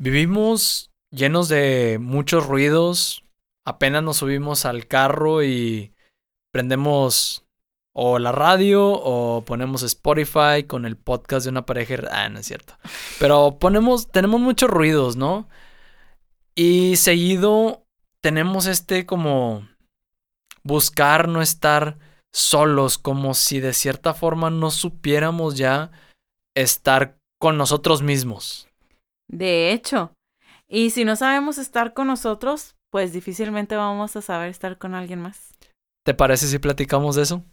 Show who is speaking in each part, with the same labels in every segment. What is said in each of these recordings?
Speaker 1: Vivimos llenos de muchos ruidos. Apenas nos subimos al carro y prendemos o la radio o ponemos Spotify con el podcast de una pareja. Ah, no es cierto. Pero ponemos, tenemos muchos ruidos, ¿no? Y seguido tenemos este como buscar no estar solos, como si de cierta forma no supiéramos ya estar con nosotros mismos.
Speaker 2: De hecho, y si no sabemos estar con nosotros, pues difícilmente vamos a saber estar con alguien más.
Speaker 1: ¿Te parece si platicamos de eso?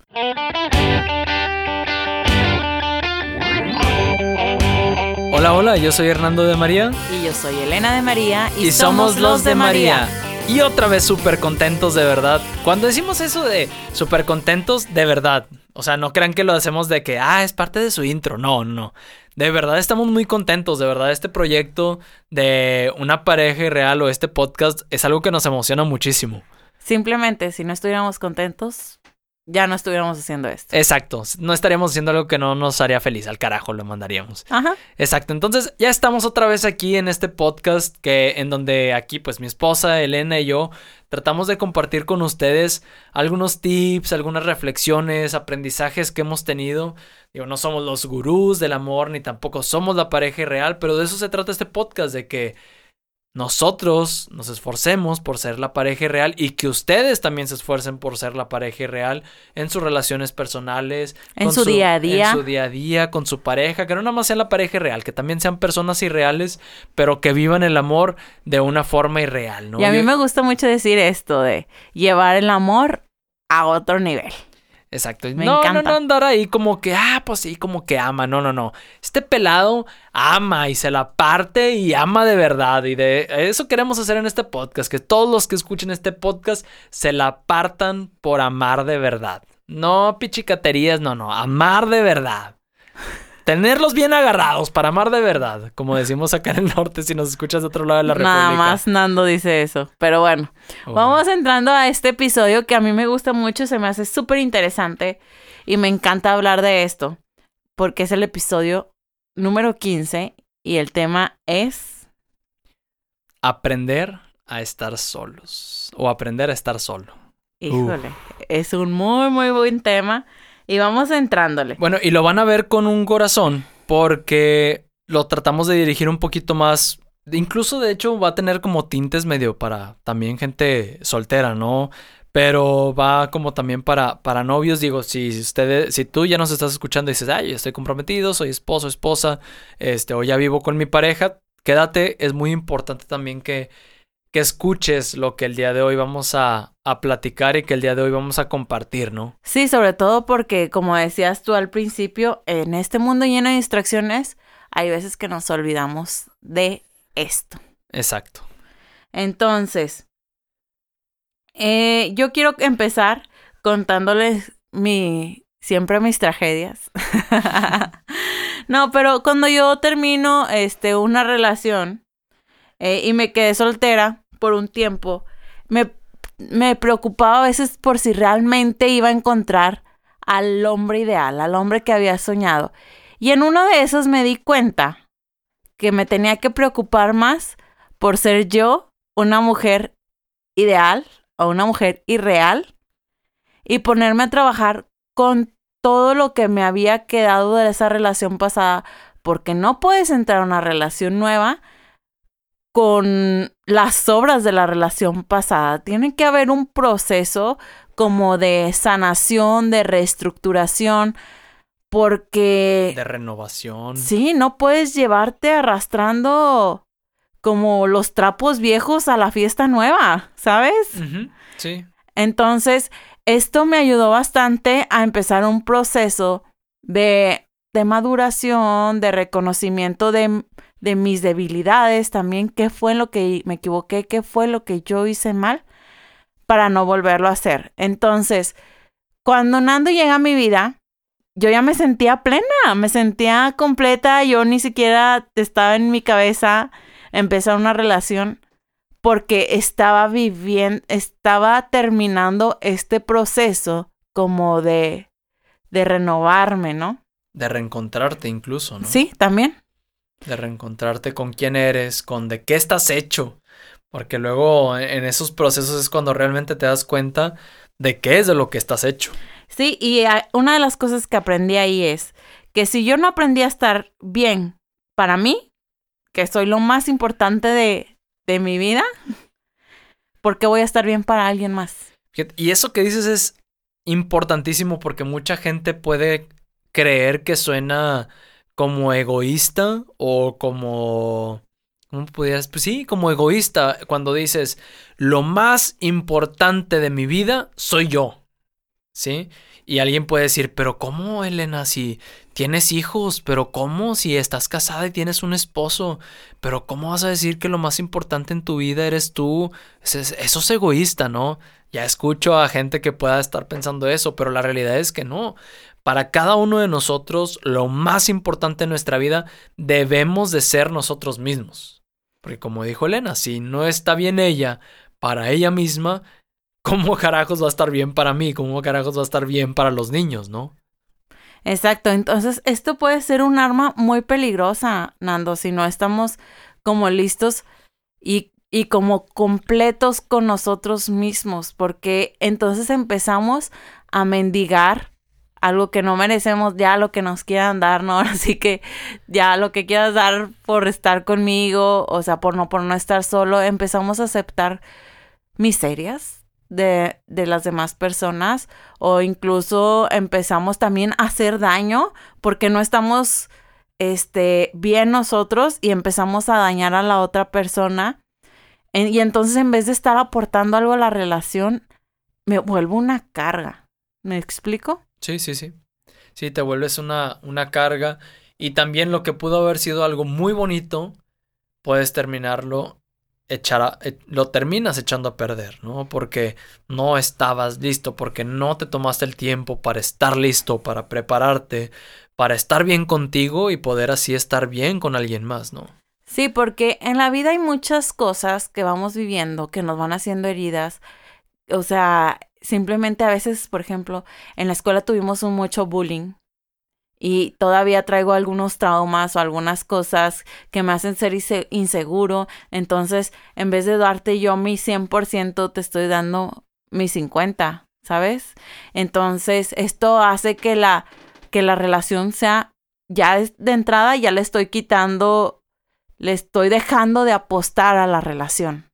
Speaker 1: Hola, hola, yo soy Hernando de María.
Speaker 2: Y yo soy Elena de María.
Speaker 1: Y, somos, los de María. Y otra vez súper contentos de verdad. Cuando decimos eso de súper contentos, de verdad. O sea, no crean que lo hacemos de que, ah, es parte de su intro. No, no. De verdad estamos muy contentos. De verdad este proyecto de una pareja real o este podcast es algo que nos emociona muchísimo.
Speaker 2: Simplemente, si no estuviéramos contentos, ya no estuviéramos haciendo esto.
Speaker 1: Exacto, no estaríamos haciendo algo que no nos haría feliz, al carajo lo mandaríamos.
Speaker 2: Ajá.
Speaker 1: Exacto, entonces ya estamos otra vez aquí en este podcast que en donde aquí pues mi esposa Elena y yo tratamos de compartir con ustedes algunos tips, algunas reflexiones, aprendizajes que hemos tenido. Digo, no somos los gurús del amor ni tampoco somos la pareja real, pero de eso se trata este podcast de que nosotros nos esforcemos por ser la pareja real y que ustedes también se esfuercen por ser la pareja real en sus relaciones personales,
Speaker 2: en su, día a día,
Speaker 1: en su día a día con su pareja, que no nada más sean la pareja real, que también sean personas irreales, pero que vivan el amor de una forma irreal, ¿no?
Speaker 2: Y a mí me gusta mucho decir esto de llevar el amor a otro nivel.
Speaker 1: Exacto. no, no, no andar ahí como que, ah, pues sí, como que ama. No, no, no. Este pelado ama y se la parte y ama de verdad. Y de eso queremos hacer en este podcast. Que todos los que escuchen este podcast se la partan por amar de verdad. No pichicaterías, no, no. Amar de verdad. Tenerlos bien agarrados para amar de verdad, como decimos acá en el norte si nos escuchas de otro lado de la República.
Speaker 2: Nada más Nando dice eso, pero bueno. Vamos entrando a este episodio que a mí me gusta mucho, se me hace súper interesante y me encanta hablar de esto, porque es el episodio número 15 y el tema es...
Speaker 1: Aprender a estar solos o aprender a estar solo.
Speaker 2: Híjole, es un muy, muy buen tema. Y vamos entrándole.
Speaker 1: Bueno, y lo van a ver con un corazón porque lo tratamos de dirigir un poquito más. Incluso, de hecho, va a tener como tintes medio para también gente soltera, ¿no? Pero va como también para, para novios. Digo, si ustedes, si tú ya nos estás escuchando y dices, ay, estoy comprometido, soy esposo, esposa, este, o ya vivo con mi pareja, quédate. Es muy importante también que que escuches lo que el día de hoy vamos a, platicar y que el día de hoy vamos a compartir, ¿no?
Speaker 2: Sí, sobre todo porque, como decías tú al principio, en este mundo lleno de distracciones, hay veces que nos olvidamos de esto.
Speaker 1: Exacto.
Speaker 2: Entonces, eh, yo quiero empezar contándoles mi, siempre mis tragedias. no, pero cuando yo termino este, una relación eh, y me quedé soltera, por un tiempo, me, me preocupaba a veces por si realmente iba a encontrar al hombre ideal, al hombre que había soñado. Y en uno de esos me di cuenta que me tenía que preocupar más por ser yo una mujer ideal o una mujer irreal y ponerme a trabajar con todo lo que me había quedado de esa relación pasada, porque no puedes entrar a una relación nueva con las obras de la relación pasada. Tiene que haber un proceso como de sanación, de reestructuración, porque...
Speaker 1: De renovación.
Speaker 2: Sí, no puedes llevarte arrastrando como los trapos viejos a la fiesta nueva, ¿sabes?
Speaker 1: Sí.
Speaker 2: Entonces, esto me ayudó bastante a empezar un proceso de, de maduración, de reconocimiento de de mis debilidades también, qué fue lo que me equivoqué, qué fue lo que yo hice mal para no volverlo a hacer. Entonces, cuando Nando llega a mi vida, yo ya me sentía plena, me sentía completa, yo ni siquiera estaba en mi cabeza empezar una relación porque estaba viviendo, estaba terminando este proceso como de, de renovarme, ¿no?
Speaker 1: De reencontrarte incluso, ¿no?
Speaker 2: Sí, también.
Speaker 1: De reencontrarte con quién eres, con de qué estás hecho. Porque luego en esos procesos es cuando realmente te das cuenta de qué es de lo que estás hecho.
Speaker 2: Sí, y una de las cosas que aprendí ahí es que si yo no aprendí a estar bien para mí, que soy lo más importante de, de mi vida, ¿por qué voy a estar bien para alguien más?
Speaker 1: Y eso que dices es importantísimo porque mucha gente puede creer que suena como egoísta o como ¿Cómo pudieras? Pues sí, como egoísta, cuando dices, lo más importante de mi vida soy yo. ¿Sí? Y alguien puede decir, pero ¿cómo, Elena? Si tienes hijos, pero ¿cómo? Si estás casada y tienes un esposo, pero ¿cómo vas a decir que lo más importante en tu vida eres tú? Eso es egoísta, ¿no? Ya escucho a gente que pueda estar pensando eso, pero la realidad es que no. Para cada uno de nosotros, lo más importante en nuestra vida debemos de ser nosotros mismos. Porque como dijo Elena, si no está bien ella para ella misma, ¿cómo carajos va a estar bien para mí? ¿Cómo carajos va a estar bien para los niños, no?
Speaker 2: Exacto, entonces esto puede ser un arma muy peligrosa, Nando, si no estamos como listos y, y como completos con nosotros mismos, porque entonces empezamos a mendigar algo que no merecemos, ya lo que nos quieran dar, ¿no? Así que ya lo que quieras dar por estar conmigo, o sea, por no, por no estar solo, empezamos a aceptar miserias de, de las demás personas o incluso empezamos también a hacer daño porque no estamos este, bien nosotros y empezamos a dañar a la otra persona. y entonces en vez de estar aportando algo a la relación, me vuelvo una carga. ¿Me explico?
Speaker 1: Sí, sí, sí. Sí, te vuelves una, una carga. Y también lo que pudo haber sido algo muy bonito, puedes terminarlo echar eh, lo terminas echando a perder, ¿no? Porque no estabas listo, porque no te tomaste el tiempo para estar listo, para prepararte, para estar bien contigo y poder así estar bien con alguien más, ¿no?
Speaker 2: Sí, porque en la vida hay muchas cosas que vamos viviendo que nos van haciendo heridas. O sea, simplemente a veces, por ejemplo, en la escuela tuvimos un mucho bullying y todavía traigo algunos traumas o algunas cosas que me hacen ser inseguro. Entonces, en vez de darte yo mi 100%, te estoy dando mi 50, ¿sabes? Entonces, esto hace que la, que la relación sea, ya de entrada, ya le estoy quitando, le estoy dejando de apostar a la relación.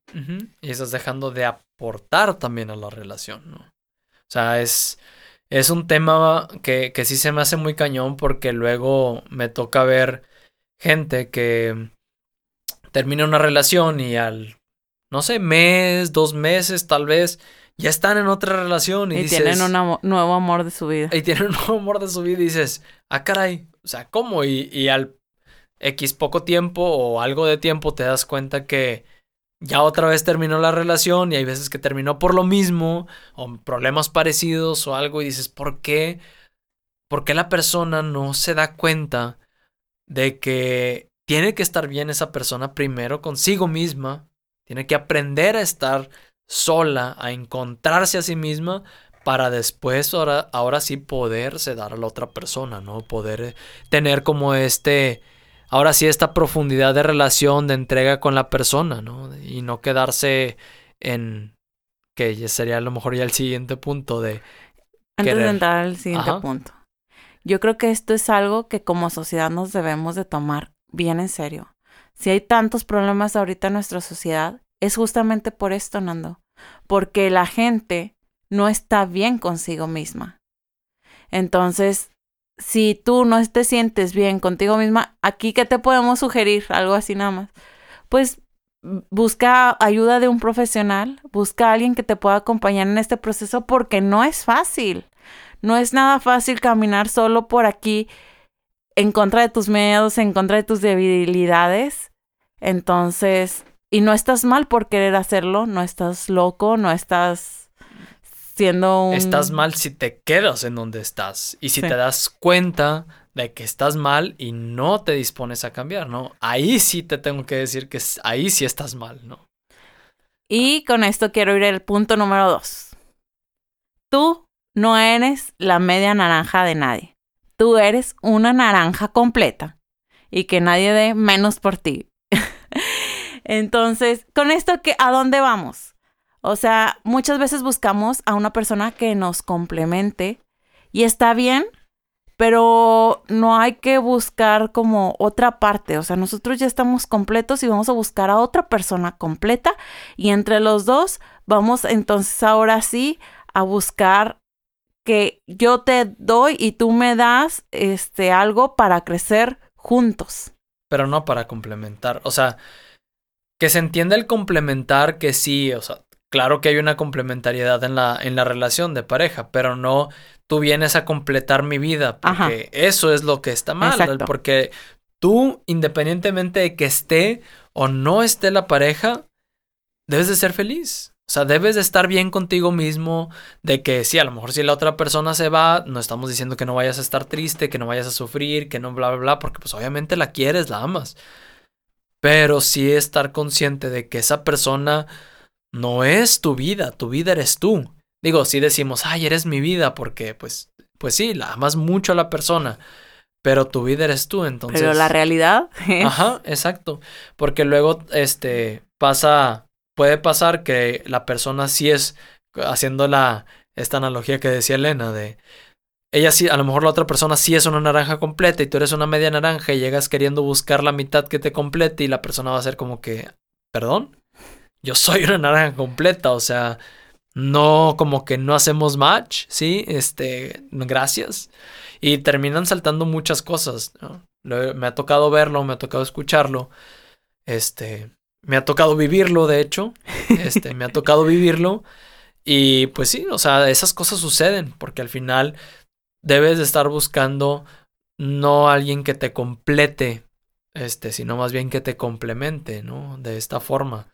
Speaker 1: Y estás dejando de aportar también a la relación, ¿no? O sea, es, es un tema que, que sí se me hace muy cañón porque luego me toca ver gente que termina una relación y al, no sé, mes, dos meses tal vez, ya están en otra relación y,
Speaker 2: y tienen un nuevo amor de su vida.
Speaker 1: Y tienen un nuevo amor de su vida y dices, ah, caray, o sea, ¿cómo? Y, y al X poco tiempo o algo de tiempo te das cuenta que ya otra vez terminó la relación y hay veces que terminó por lo mismo o problemas parecidos o algo y dices, ¿por qué? ¿Por qué la persona no se da cuenta de que tiene que estar bien esa persona primero consigo misma? Tiene que aprender a estar sola, a encontrarse a sí misma para después ahora, ahora sí poderse dar a la otra persona, ¿no? Poder tener como este ahora sí esta profundidad de relación, de entrega con la persona, ¿no? Y no quedarse en que ya sería a lo mejor ya el siguiente punto de...
Speaker 2: Antes de entrar al siguiente punto. Yo creo que esto es algo que como sociedad nos debemos de tomar bien en serio. Si hay tantos problemas ahorita en nuestra sociedad, es justamente por esto, Nando. Porque la gente no está bien consigo misma. Entonces, si tú no te sientes bien contigo misma, aquí qué te podemos sugerir, algo así nada más. Pues busca ayuda de un profesional, busca a alguien que te pueda acompañar en este proceso porque no es fácil. No es nada fácil caminar solo por aquí en contra de tus miedos, en contra de tus debilidades. Entonces, y no estás mal por querer hacerlo, no estás loco, no estás
Speaker 1: Estás mal si te quedas en donde estás y si te das cuenta de que estás mal y no te dispones a cambiar, ¿no? Ahí sí te tengo que decir que ahí sí estás mal, ¿no?
Speaker 2: Y con esto quiero ir al punto número dos. Tú no eres la media naranja de nadie. Tú eres una naranja completa. y que nadie dé menos por ti. Entonces, con esto, ¿a dónde vamos? O sea, muchas veces buscamos a una persona que nos complemente y está bien, pero no hay que buscar como otra parte. O sea, nosotros ya estamos completos y vamos a buscar a otra persona completa y entre los dos vamos entonces ahora sí a buscar que yo te doy y tú me das este algo para crecer juntos.
Speaker 1: Pero no para complementar. O sea, que se entienda el complementar que sí, o sea, claro que hay una complementariedad en la, en la relación de pareja, pero no tú vienes a completar mi vida, porque eso es lo que está mal, porque tú, independientemente de que esté o no esté la pareja, debes de ser feliz. O sea, debes de estar bien contigo mismo, de que sí, a lo mejor si la otra persona se va, no estamos diciendo que no vayas a estar triste, que no vayas a sufrir, que no bla, bla, bla, porque pues obviamente la quieres, la amas. Pero sí estar consciente de que esa persona no es tu vida, tu vida eres tú. Digo, sí decimos, ay, eres mi vida, porque pues, pues sí, la amas mucho a la persona, pero tu vida eres tú, entonces.
Speaker 2: Pero la realidad.
Speaker 1: Ajá, exacto. Porque luego, este, pasa puede pasar que la persona sí es, haciendo la, esta analogía que decía Elena, de ella sí, a lo mejor la otra persona sí es una naranja completa y tú eres una media naranja y llegas queriendo buscar la mitad que te complete y la persona va a ser como que, perdón, yo soy una naranja completa, o sea, no como que no hacemos match, ¿sí? Este, gracias. Y terminan saltando muchas cosas, Me ha tocado verlo, me ha tocado escucharlo. Este, me ha tocado vivirlo, de hecho. Este, me ha tocado vivirlo. Y pues sí, o sea, esas cosas suceden porque al final debes de estar buscando no alguien que te complete, este, sino más bien que te complemente, ¿no? De esta forma.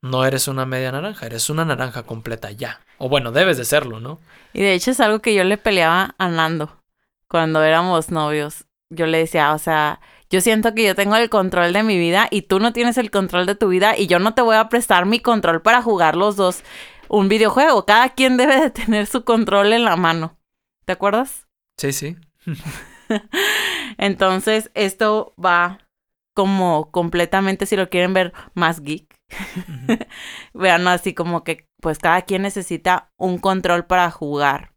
Speaker 1: No eres una media naranja, eres una naranja completa ya. O bueno, debes de serlo, ¿no?
Speaker 2: Y de hecho es algo que yo le peleaba a Nando cuando éramos novios. Yo le decía, o sea, yo siento que yo tengo el control de mi vida y tú no tienes el control de tu vida y yo no te voy a prestar mi control para jugar los dos un videojuego. Cada quien debe de tener su control en la mano. ¿Te acuerdas?
Speaker 1: Sí, sí.
Speaker 2: Entonces, esto va como completamente, si lo quieren ver, más geek. Vean así como que, pues cada quien necesita un control para jugar.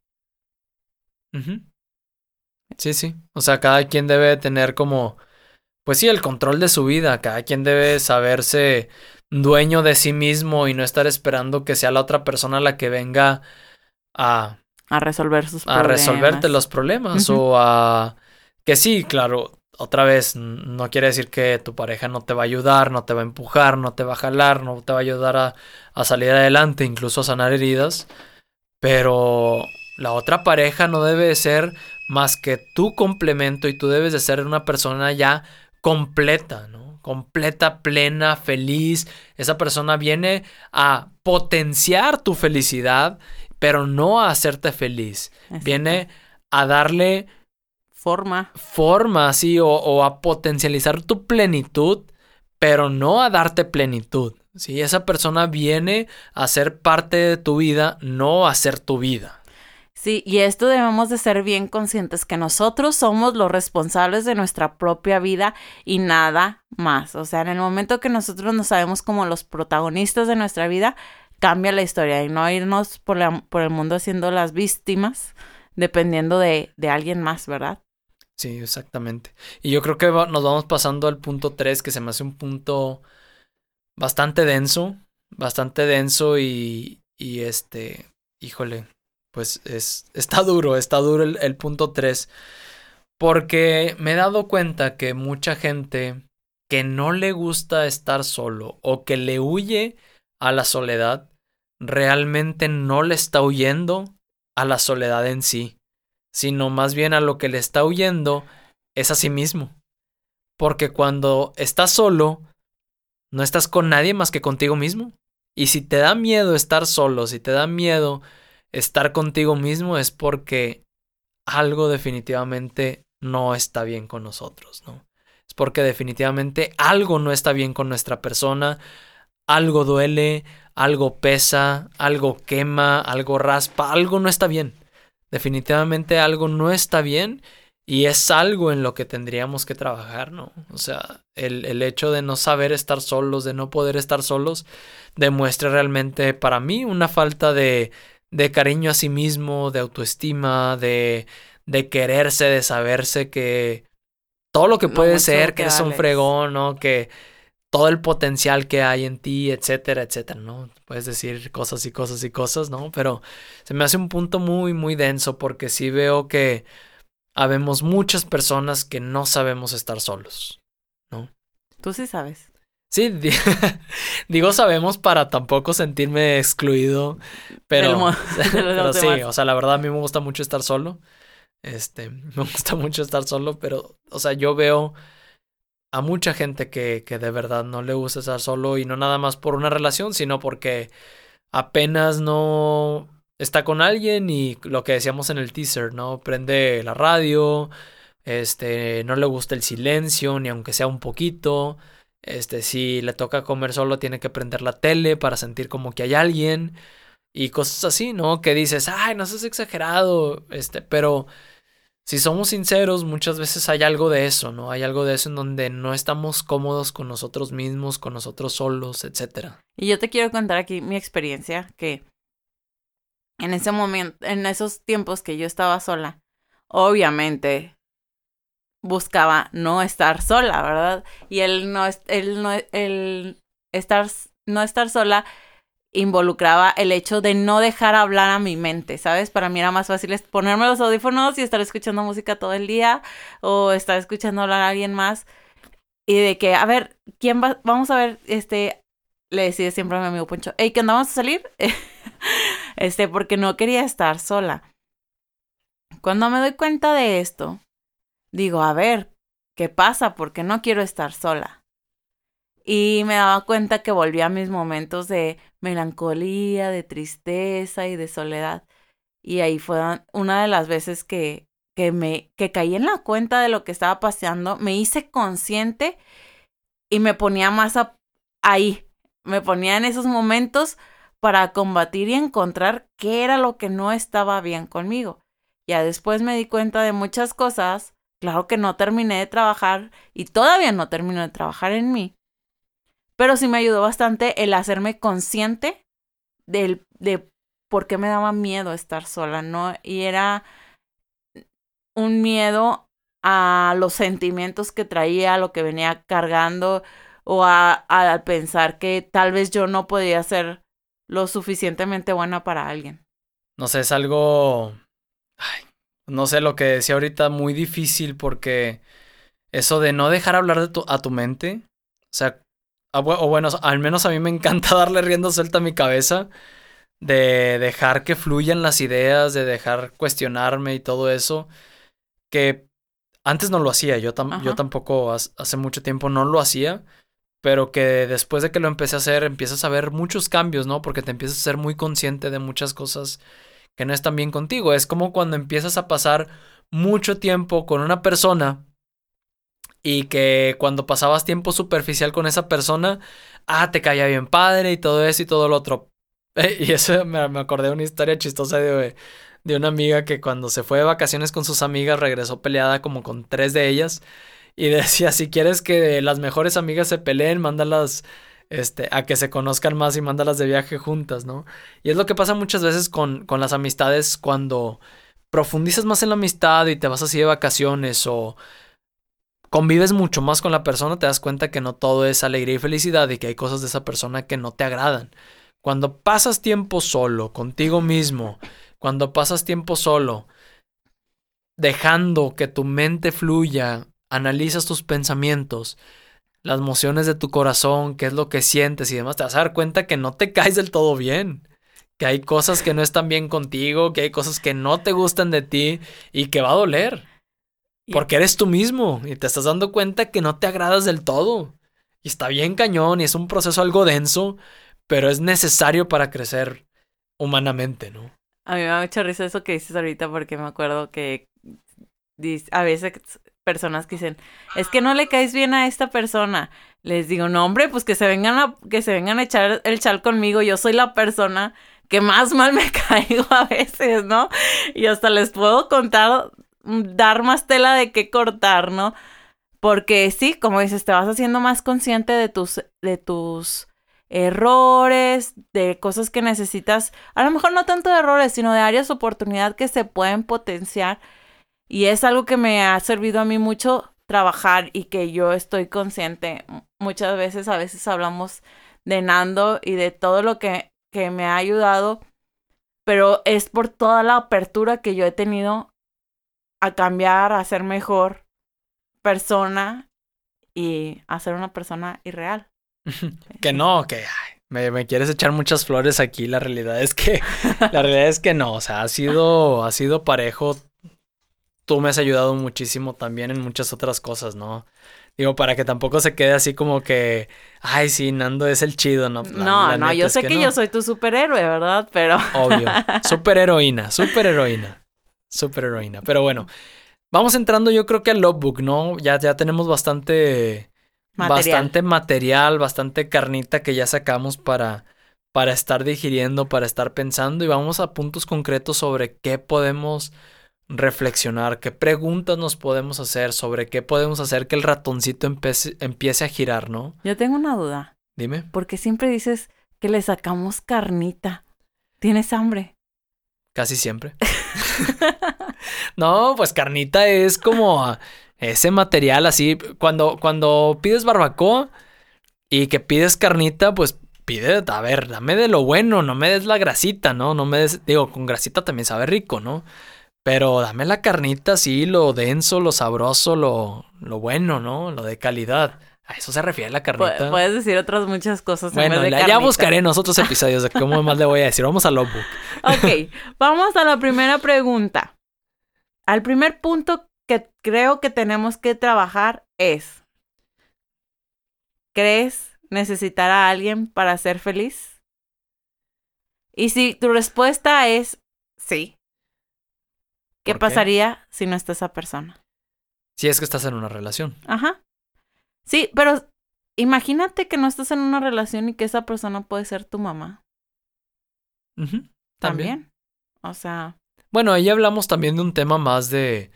Speaker 1: Sí, sí. O sea, cada quien debe tener como pues sí, el control de su vida. Cada quien debe saberse dueño de sí mismo y no estar esperando que sea la otra persona la que venga a...
Speaker 2: A resolver sus
Speaker 1: problemas. A resolverte los problemas o a... Que sí, claro, otra vez, no quiere decir que tu pareja no te va a ayudar, no te va a empujar, no te va a jalar, no te va a ayudar a, a salir adelante, incluso a sanar heridas. Pero la otra pareja no debe ser más que tu complemento y tú debes de ser una persona ya completa, ¿no? Completa, plena, feliz. Esa persona viene a potenciar tu felicidad, pero no a hacerte feliz. Viene a darle
Speaker 2: forma.
Speaker 1: Forma, sí, o, a potencializar tu plenitud, pero no a darte plenitud. Sí, esa persona viene a ser parte de tu vida, no a ser tu vida.
Speaker 2: Sí, y esto debemos de ser bien conscientes que nosotros somos los responsables de nuestra propia vida y nada más. O sea, en el momento que nosotros nos sabemos como los protagonistas de nuestra vida, cambia la historia y no irnos por, por el mundo siendo las víctimas dependiendo de, de alguien más, ¿verdad?
Speaker 1: Sí, exactamente. Y yo creo que nos vamos pasando al punto 3, que se me hace un punto bastante denso, bastante denso y, y este, híjole, pues es, está duro, está duro el, punto 3. Porque me he dado cuenta que mucha gente que no le gusta estar solo o que le huye a la soledad, realmente no le está huyendo a la soledad en sí, sino más bien a lo que le está huyendo es a sí mismo. Porque cuando estás solo, no estás con nadie más que contigo mismo. Y si te da miedo estar solo, si te da miedo estar contigo mismo es porque algo definitivamente no está bien con nosotros, ¿no? Es porque definitivamente algo no está bien con nuestra persona, algo duele, algo pesa, algo quema, algo raspa, algo no está bien. Definitivamente algo no está bien Y es algo en lo que tendríamos que trabajar, ¿no? O sea, el, el hecho de no saber estar solos, de no poder estar solos, demuestra realmente para mí una falta de, de cariño a sí mismo, de autoestima, de, de quererse, de saberse que todo lo que puede ser, que eres un fregón, ¿no? Que todo el potencial que hay en ti, etcétera, etcétera, ¿no? Puedes decir cosas y cosas y cosas, ¿no? Pero se me hace un punto muy, muy denso porque sí veo que habemos muchas personas que no sabemos estar solos, ¿no?
Speaker 2: Tú sí sabes.
Speaker 1: Sí, digo sabemos para tampoco sentirme excluido, pero, pero sí, o sea, la verdad a mí me gusta mucho estar solo. Este, me gusta mucho estar solo, pero, o sea, yo veo a mucha gente que, que de verdad no le gusta estar solo y no nada más por una relación, sino porque apenas no está con alguien y lo que decíamos en el teaser, ¿no? Prende la radio, este, no le gusta el silencio, ni aunque sea un poquito. Este, si le toca comer solo, tiene que prender la tele para sentir como que hay alguien. Y cosas así, ¿no? Que dices, ay, no seas exagerado. Este, pero si somos sinceros, muchas veces hay algo de eso, ¿no? Hay algo de eso en donde no estamos cómodos con nosotros mismos, con nosotros solos, etc.
Speaker 2: Y yo te quiero contar aquí mi experiencia, que en ese momento, en esos tiempos que yo estaba sola, obviamente buscaba no estar sola, ¿verdad? Y el no, el no, el estar, no estar sola involucraba el hecho de no dejar hablar a mi mente, ¿sabes? Para mí era más fácil ponerme los audífonos y estar escuchando música todo el día o estar escuchando hablar a alguien más y de que, a ver, ¿quién va? Vamos a ver, este, le decía siempre a mi amigo Poncho, hey, ¿qué onda? ¿Vamos a salir? este, porque no quería estar sola. Cuando me doy cuenta de esto, digo, a ver, ¿qué pasa? Porque no quiero estar sola. Y me daba cuenta que volvía a mis momentos de melancolía, de tristeza y de soledad. Y ahí fue una de las veces que, que me que caí en la cuenta de lo que estaba pasando, me hice consciente y me ponía más ahí, me ponía en esos momentos para combatir y encontrar qué era lo que no estaba bien conmigo. Ya después me di cuenta de muchas cosas, claro que no terminé de trabajar y todavía no termino de trabajar en mí, pero sí me ayudó bastante el hacerme consciente del, de por qué me daba miedo estar sola, ¿no? Y era un miedo a los sentimientos que traía, a lo que venía cargando, o a, a pensar que tal vez yo no podía ser lo suficientemente buena para alguien.
Speaker 1: No sé, es algo. Ay, no sé lo que decía ahorita, muy difícil porque eso de no dejar hablar de tu, a tu mente. O sea, o bueno, al menos a mí me encanta darle rienda suelta a mi cabeza, de dejar que fluyan las ideas, de dejar cuestionarme y todo eso, que antes no lo hacía, yo, yo tampoco hace mucho tiempo no lo hacía, pero que después de que lo empecé a hacer empiezas a ver muchos cambios, ¿no? Porque te empiezas a ser muy consciente de muchas cosas que no están bien contigo. Es como cuando empiezas a pasar mucho tiempo con una persona y que cuando pasabas tiempo superficial con esa persona, ah, te caía bien padre y todo eso y todo lo otro. y eso me, acordé de una historia chistosa de, de una amiga que cuando se fue de vacaciones con sus amigas regresó peleada como con tres de ellas y decía, si quieres que las mejores amigas se peleen, mándalas este, a que se conozcan más y mándalas de viaje juntas, ¿no? Y es lo que pasa muchas veces con, con las amistades cuando profundizas más en la amistad y te vas así de vacaciones o convives mucho más con la persona, te das cuenta que no todo es alegría y felicidad y que hay cosas de esa persona que no te agradan. Cuando pasas tiempo solo, contigo mismo, cuando pasas tiempo solo, dejando que tu mente fluya, analizas tus pensamientos, las emociones de tu corazón, qué es lo que sientes y demás, te vas a dar cuenta que no te caes del todo bien. Que hay cosas que no están bien contigo, que hay cosas que no te gustan de ti y que va a doler. Porque eres tú mismo y te estás dando cuenta que no te agradas del todo. Y está bien cañón y es un proceso algo denso, pero es necesario para crecer humanamente, ¿no?
Speaker 2: A mí me da mucha risa eso que dices ahorita porque me acuerdo que a veces personas que dicen, es que no le caes bien a esta persona. Les digo, no, hombre, pues que se vengan a, que se vengan a echar el chal conmigo. Yo soy la persona que más mal me caigo a veces, ¿no? Y hasta les puedo contar dar más tela de qué cortar, ¿no? Porque sí, como dices, te vas haciendo más consciente de tus, de tus errores, de cosas que necesitas, a lo mejor no tanto de errores, sino de áreas de oportunidad que se pueden potenciar. Y es algo que me ha servido a mí mucho trabajar y que yo estoy consciente. Muchas veces, a veces hablamos de Nando y de todo lo que, que me ha ayudado, pero es por toda la apertura que yo he tenido a cambiar, a ser mejor persona y a ser una persona irreal.
Speaker 1: que no, que me, me, quieres echar muchas flores aquí. La realidad es que, la realidad es que no. O sea, ha sido, ha sido parejo. Tú me has ayudado muchísimo también en muchas otras cosas, ¿no? Digo, para que tampoco se quede así como que, ay, sí, Nando es el chido, ¿no?
Speaker 2: no, no, yo sé que, yo soy tu superhéroe, ¿verdad? Pero.
Speaker 1: Obvio. Superheroína, superheroína. Superheroína. Pero bueno, vamos entrando yo creo que al logbook, ¿no? Ya, ya tenemos bastante bastante material, bastante carnita que ya sacamos para, para estar digiriendo, para estar pensando y vamos a puntos concretos sobre qué podemos reflexionar, qué preguntas nos podemos hacer, sobre qué podemos hacer que el ratoncito empiece a girar, ¿no?
Speaker 2: Yo tengo una duda.
Speaker 1: Dime.
Speaker 2: Porque siempre dices que le sacamos carnita. ¿Tienes hambre?
Speaker 1: Casi siempre. no, pues carnita es como ese material así, cuando, cuando pides barbacoa y que pides carnita, pues pide, a ver, dame de lo bueno, no me des la grasita, ¿no? No me des, digo, con grasita también sabe rico, ¿no? Pero dame la carnita, sí, lo denso, lo sabroso, lo, lo bueno, ¿no? Lo de calidad. A eso se refiere la carnita.
Speaker 2: Puedes decir otras muchas cosas.
Speaker 1: Bueno, ya buscaré en otros episodios de cómo más le voy a decir. Vamos al logbook.
Speaker 2: Ok, vamos a la primera pregunta. Al primer punto que creo que tenemos que trabajar es, ¿crees necesitar a alguien para ser feliz? Y si tu respuesta es sí, ¿qué pasaría si no está esa persona?
Speaker 1: Si es que estás en una relación.
Speaker 2: Ajá. Sí, pero imagínate que no estás en una relación y que esa persona puede ser tu mamá.
Speaker 1: También.
Speaker 2: O sea.
Speaker 1: Bueno, ahí hablamos también de un tema más de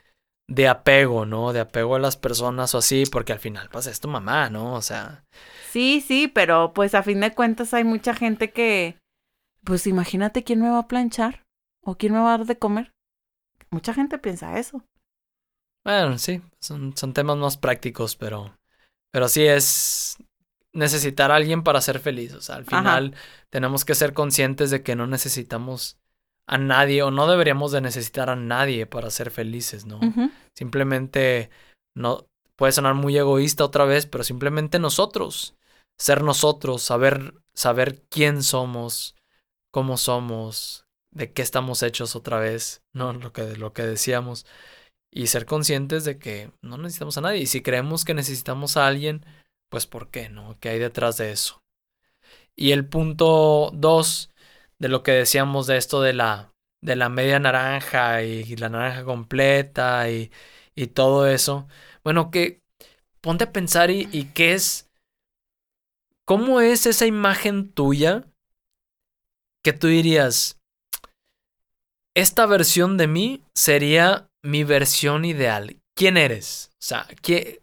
Speaker 1: de apego, ¿no? De apego a las personas o así, porque al final, pues es tu mamá, ¿no? O sea.
Speaker 2: Sí, sí, pero pues a fin de cuentas hay mucha gente que, pues imagínate quién me va a planchar o quién me va a dar de comer. Mucha gente piensa eso.
Speaker 1: Bueno, sí, son, son temas más prácticos, pero, pero sí es necesitar a alguien para ser feliz. O sea, al final tenemos que ser conscientes de que no necesitamos a nadie o no deberíamos de necesitar a nadie para ser felices, ¿no? Simplemente no puede sonar muy egoísta otra vez, pero simplemente nosotros, ser nosotros, saber saber quién somos, cómo somos, de qué estamos hechos otra vez, no lo que lo que decíamos y ser conscientes de que no necesitamos a nadie y si creemos que necesitamos a alguien, pues ¿por qué no? ¿Qué hay detrás de eso? Y el punto dos de lo que decíamos de esto de la, de la media naranja y, la naranja completa y, y, todo eso. Bueno, que ponte a pensar y, y qué es, cómo es esa imagen tuya que tú dirías, esta versión de mí sería mi versión ideal. ¿Quién eres? O sea,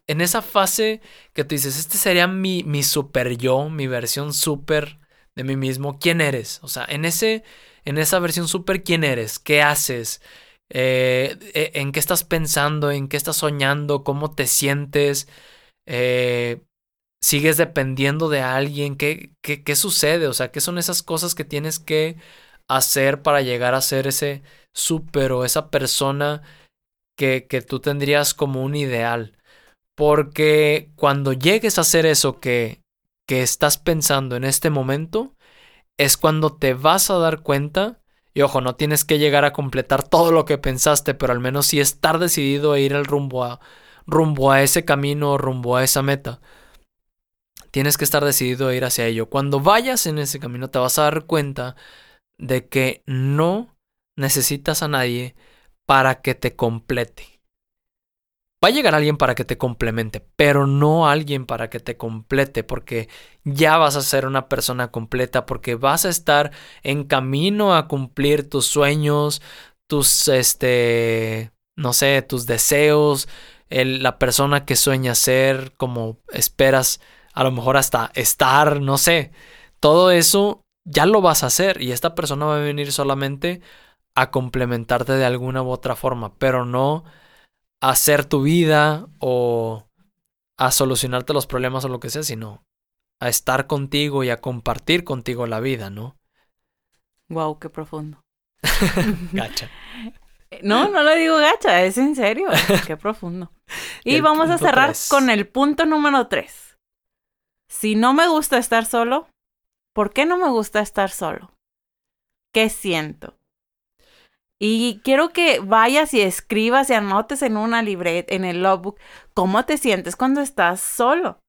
Speaker 1: en esa fase que tú dices, este sería mi, mi super yo, mi versión super de mí mismo, quién eres. O sea, en, ese, en esa versión súper, quién eres, qué haces, eh, e, en qué estás pensando, en qué estás soñando, cómo te sientes, eh, sigues dependiendo de alguien, ¿Qué, qué, qué sucede, o sea, qué son esas cosas que tienes que hacer para llegar a ser ese súper o esa persona que, que tú tendrías como un ideal. Porque cuando llegues a hacer eso que, que estás pensando en este momento, es cuando te vas a dar cuenta, y ojo, no tienes que llegar a completar todo lo que pensaste, pero al menos sí estar decidido a ir al rumbo a, rumbo a ese camino, rumbo a esa meta. Tienes que estar decidido a ir hacia ello. Cuando vayas en ese camino te vas a dar cuenta de que no necesitas a nadie para que te complete. Va a llegar alguien para que te complemente, pero no alguien para que te complete, porque ya vas a ser una persona completa, porque vas a estar en camino a cumplir tus sueños, tus, este, no sé, tus deseos, la persona que sueñas ser, como esperas a lo mejor hasta estar, no sé, todo eso ya lo vas a hacer y esta persona va a venir solamente a complementarte de alguna u otra forma, pero no a hacer tu vida o a solucionarte los problemas o lo que sea, sino a estar contigo y a compartir contigo la vida, ¿no?
Speaker 2: Wow, qué profundo.
Speaker 1: gacha.
Speaker 2: No, no lo digo gacha, es en serio. Qué profundo. Y vamos a cerrar con el punto número tres. Si no me gusta estar solo, ¿por qué no me gusta estar solo? ¿Qué siento? Y quiero que vayas y escribas y anotes en una libreta, en el logbook, cómo te sientes cuando estás solo.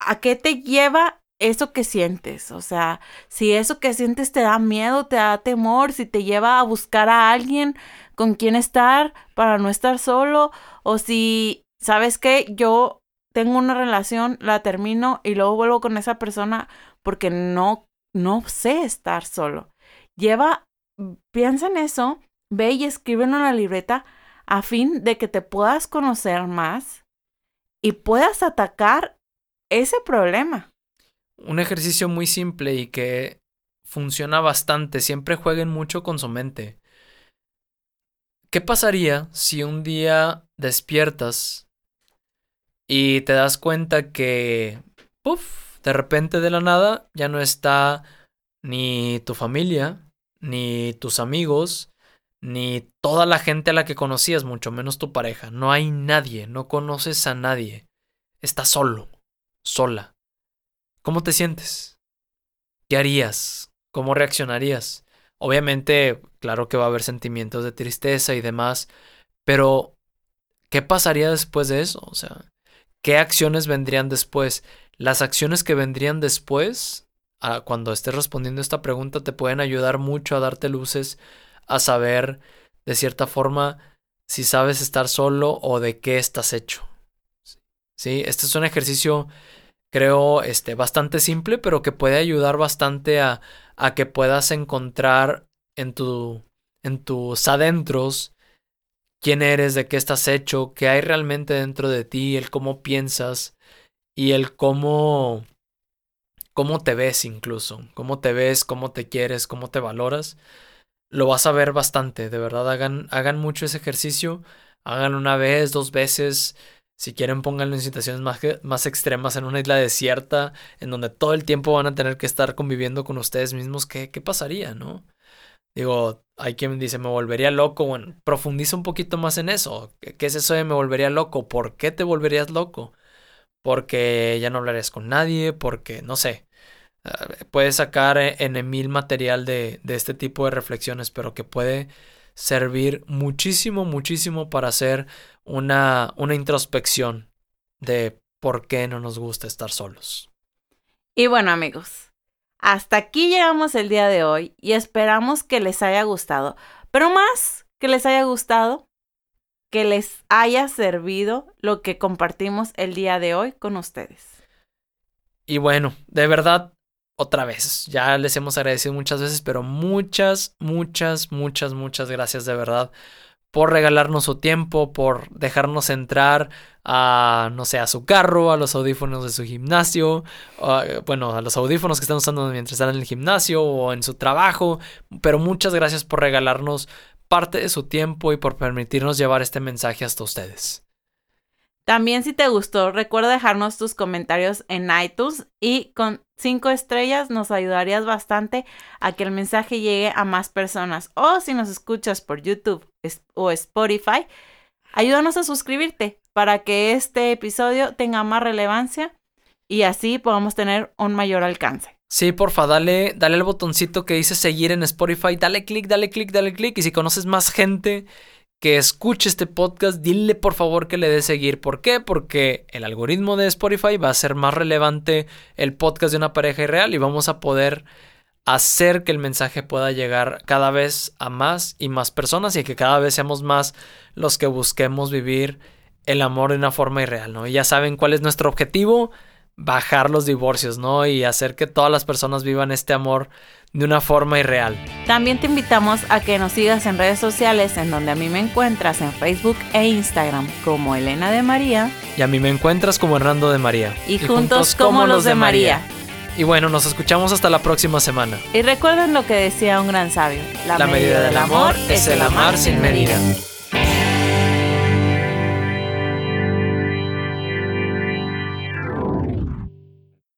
Speaker 2: ¿A qué te lleva eso que sientes? O sea, si eso que sientes te da miedo, te da temor, si te lleva a buscar a alguien con quien estar para no estar solo, o si, ¿sabes qué? Yo tengo una relación, la termino y luego vuelvo con esa persona porque no, no sé estar solo. Lleva piensa en eso, ve y escríbelo en la libreta a fin de que te puedas conocer más y puedas atacar ese problema.
Speaker 1: Un ejercicio muy simple y que funciona bastante. Siempre jueguen mucho con su mente. ¿Qué pasaría si un día despiertas y te das cuenta que, puff, de repente de la nada ya no está ni tu familia, ni tus amigos, ni toda la gente a la que conocías, mucho menos tu pareja. No hay nadie, no conoces a nadie. Estás solo, sola. ¿Cómo te sientes? ¿Qué harías? ¿Cómo reaccionarías? Obviamente, claro que va a haber sentimientos de tristeza y demás, pero ¿qué pasaría después de eso? O sea, ¿qué acciones vendrían después? Las acciones que vendrían después cuando estés respondiendo esta pregunta te pueden ayudar mucho a darte luces, a saber de cierta forma si sabes estar solo o de qué estás hecho. Sí, este es un ejercicio creo este bastante simple, pero que puede ayudar bastante a, a que puedas encontrar en tu en tus adentros quién eres, de qué estás hecho, qué hay realmente dentro de ti, el cómo piensas y el cómo cómo te ves incluso, cómo te ves, cómo te quieres, cómo te valoras, lo vas a ver bastante, de verdad hagan, hagan mucho ese ejercicio, hagan una vez, dos veces, si quieren pónganlo en situaciones más, más extremas, en una isla desierta, en donde todo el tiempo van a tener que estar conviviendo con ustedes mismos, ¿qué, qué pasaría, no? Digo, hay quien dice, me volvería loco. Bueno, profundiza un poquito más en eso. ¿Qué es eso de me volvería loco? ¿Por qué te volverías loco? Porque ya no hablarías con nadie, porque no sé. Ah, puedes sacar e, en mil material de, de este tipo de reflexiones, pero que puede servir muchísimo, muchísimo para hacer una, una introspección de por qué no nos gusta estar solos.
Speaker 2: Y bueno amigos, hasta aquí llegamos el día de hoy y esperamos que les haya gustado, pero más que les haya gustado, que les haya servido lo que compartimos el día de hoy con ustedes.
Speaker 1: Y bueno, de verdad, otra vez, ya les hemos agradecido muchas veces, pero muchas, muchas, muchas, muchas gracias de verdad por regalarnos su tiempo, por dejarnos entrar a, no sé, a su carro, a los audífonos de su gimnasio, bueno, a los audífonos que están usando mientras están en el gimnasio o en su trabajo, pero muchas gracias por regalarnos parte de su tiempo y por permitirnos llevar este mensaje hasta ustedes.
Speaker 2: También si te gustó, recuerda dejarnos tus comentarios en iTunes y con cinco estrellas nos ayudarías bastante a que el mensaje llegue a más personas. O si nos escuchas por YouTube o Spotify, ayúdanos a suscribirte para que este episodio tenga más relevancia y así podamos tener un mayor alcance.
Speaker 1: Sí, porfa, dale, dale el botoncito que dice seguir en Spotify, dale clic, dale clic, dale clic. Y si conoces más gente que escuche este podcast, dile por favor que le dé seguir. ¿Por qué? Porque el algoritmo de Spotify va a ser más relevante el podcast de una pareja irreal y vamos a poder hacer que el mensaje pueda llegar cada vez a más y más personas y que cada vez seamos más los que busquemos vivir el amor de una forma irreal, ¿no? Y ya saben cuál es nuestro objetivo bajar los divorcios, ¿no? Y hacer que todas las personas vivan este amor de una forma irreal.
Speaker 2: También te invitamos a que nos sigas en redes sociales en donde a mí me encuentras en Facebook e Instagram como Elena de María.
Speaker 1: Y a mí me encuentras como Hernando de María.
Speaker 2: Y, juntos, como los de María.
Speaker 1: Y bueno, nos escuchamos hasta la próxima semana.
Speaker 2: Y recuerden lo que decía un gran sabio.
Speaker 1: La, medida, del amor es el amar sin medida.